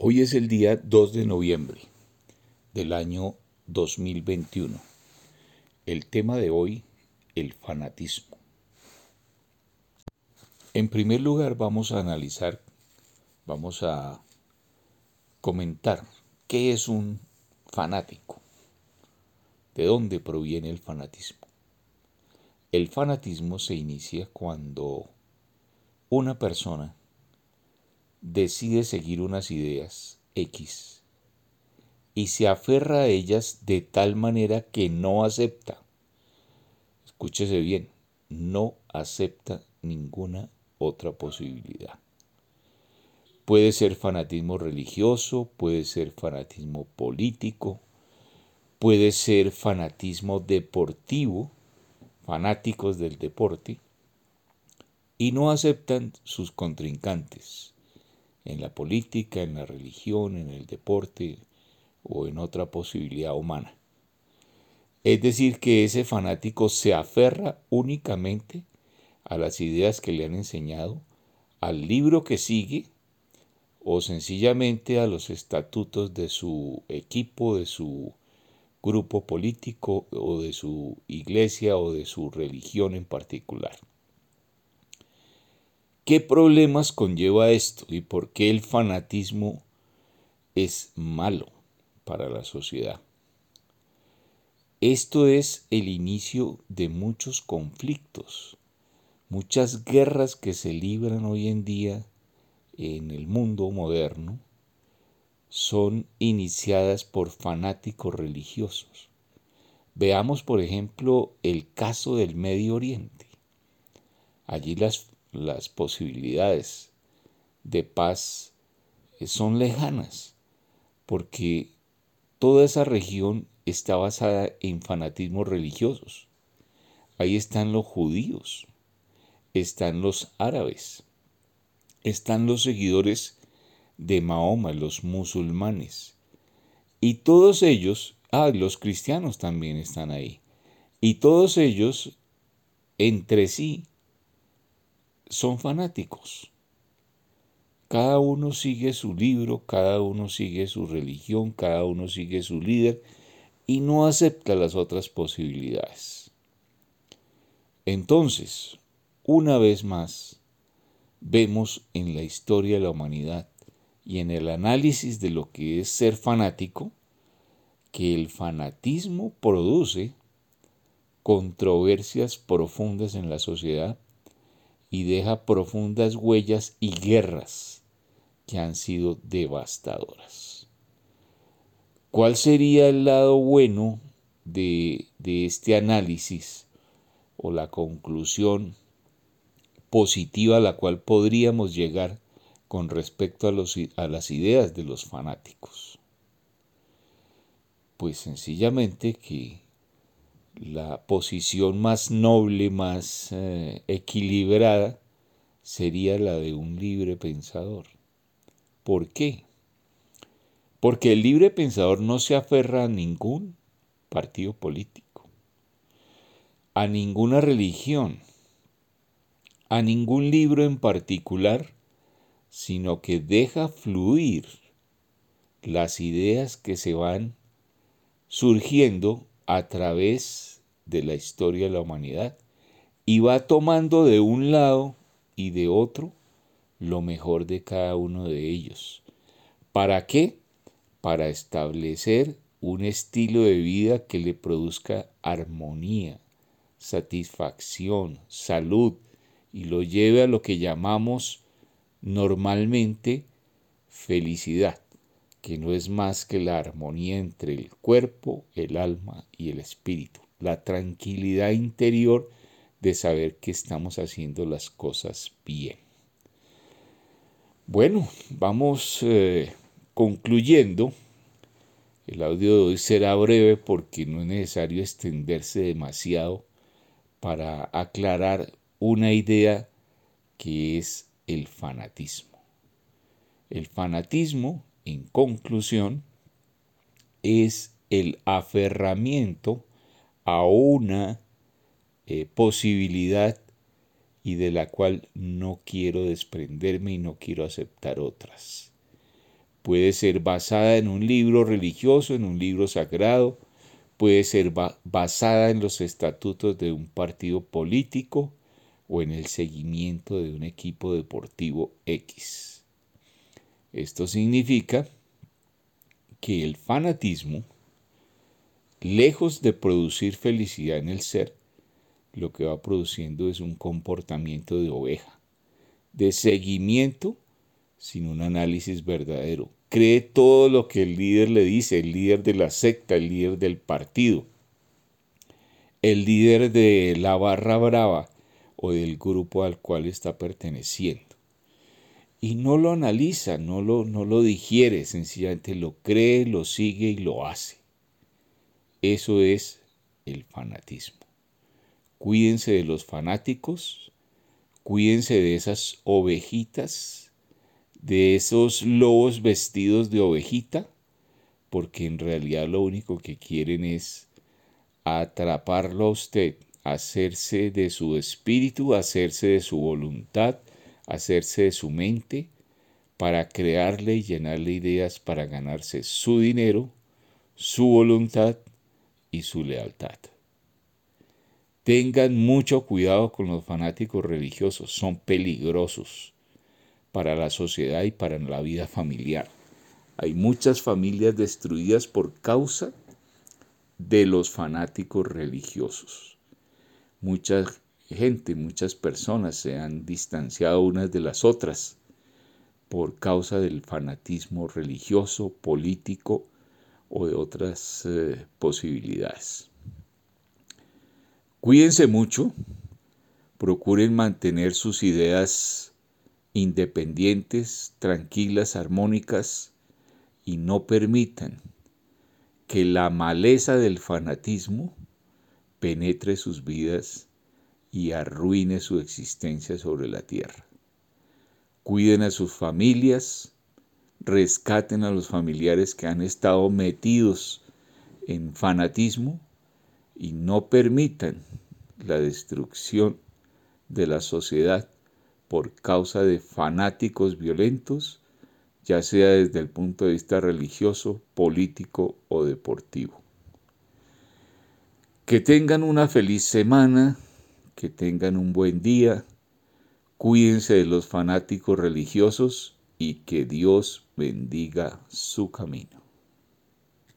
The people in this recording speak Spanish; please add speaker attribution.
Speaker 1: Hoy es el día 2 de noviembre del año 2021. El tema de hoy, el fanatismo. En primer lugar vamos a analizar, vamos a comentar qué es un fanático, de dónde proviene el fanatismo. El fanatismo se inicia cuando una persona decide seguir unas ideas X y se aferra a ellas de tal manera que no acepta, escúchese bien, no acepta ninguna otra posibilidad. Puede ser fanatismo religioso, puede ser fanatismo político, puede ser fanatismo deportivo, fanáticos del deporte, y no aceptan sus contrincantes en la política, en la religión, en el deporte o en otra posibilidad humana. Es decir, que ese fanático se aferra únicamente a las ideas que le han enseñado, al libro que sigue o sencillamente a los estatutos de su equipo, de su grupo político o de su iglesia o de su religión en particular. ¿Qué problemas conlleva esto y por qué el fanatismo es malo para la sociedad? Esto es el inicio de muchos conflictos, muchas guerras que se libran hoy en día en el mundo moderno son iniciadas por fanáticos religiosos. Veamos, por ejemplo, el caso del Medio Oriente. Allí las las posibilidades de paz eh, son lejanas, porque toda esa región está basada en fanatismos religiosos. Ahí están los judíos, están los árabes, están los seguidores de Mahoma, los musulmanes. Y todos ellos, ah, los cristianos también están ahí. Y todos ellos entre sí son fanáticos. Cada uno sigue su libro, cada uno sigue su religión, cada uno sigue su líder y no acepta las otras posibilidades. Entonces, una vez más, vemos en la historia de la humanidad y en el análisis de lo que es ser fanático, que el fanatismo produce controversias profundas en la sociedad y deja profundas huellas y guerras que han sido devastadoras. ¿Cuál sería el lado bueno de, este análisis o la conclusión positiva a la cual podríamos llegar con respecto a, los, a las ideas de los fanáticos? Pues sencillamente que la posición más noble, más eh, equilibrada, sería la de un libre pensador. ¿Por qué? Porque el libre pensador no se aferra a ningún partido político, a ninguna religión, a ningún libro en particular, sino que deja fluir las ideas que se van surgiendo a través de la historia de la humanidad y va tomando de un lado y de otro lo mejor de cada uno de ellos. ¿Para qué? Para establecer un estilo de vida que le produzca armonía, satisfacción, salud y lo lleve a lo que llamamos normalmente felicidad que no es más que la armonía entre el cuerpo, el alma y el espíritu, la tranquilidad interior de saber que estamos haciendo las cosas bien. Bueno, vamos eh, concluyendo. El audio de hoy será breve porque no es necesario extenderse demasiado para aclarar una idea que es el fanatismo. El fanatismo en conclusión, es el aferramiento a una eh, posibilidad y de la cual no quiero desprenderme y no quiero aceptar otras. puede ser basada en un libro religioso, en un libro sagrado, puede ser basada en los estatutos de un partido político o en el seguimiento de un equipo deportivo X. Esto significa que el fanatismo, lejos de producir felicidad en el ser, lo que va produciendo es un comportamiento de oveja, de seguimiento sin un análisis verdadero. Cree todo lo que el líder le dice, el líder de la secta, el líder del partido, el líder de la barra brava o del grupo al cual está perteneciendo. Y no lo analiza, no lo, no lo digiere, sencillamente lo cree, lo sigue y lo hace. Eso es el fanatismo. Cuídense de los fanáticos, cuídense de esas ovejitas de esos lobos vestidos de ovejita, porque en realidad lo único que quieren es atraparlo a usted, hacerse de su espíritu, hacerse de su voluntad, hacerse de su mente, para crearle y llenarle ideas para ganarse su dinero, su voluntad y su lealtad. Tengan mucho cuidado con los fanáticos religiosos, son peligrosos para la sociedad y para la vida familiar. Hay muchas familias destruidas por causa de los fanáticos religiosos. Mucha gente, muchas personas se han distanciado unas de las otras por causa del fanatismo religioso, político o de otras eh, posibilidades. Cuídense mucho, procuren mantener sus ideas independientes, tranquilas, armónicas, y no permitan que la maleza del fanatismo penetre sus vidas y arruine su existencia sobre la tierra. Cuiden a sus familias, rescaten a los familiares que han estado metidos en fanatismo y no permitan la destrucción de la sociedad por causa de fanáticos violentos, ya sea desde el punto de vista religioso, político o deportivo. Que tengan una feliz semana, que tengan un buen día, cuídense de los fanáticos religiosos y que Dios bendiga su camino.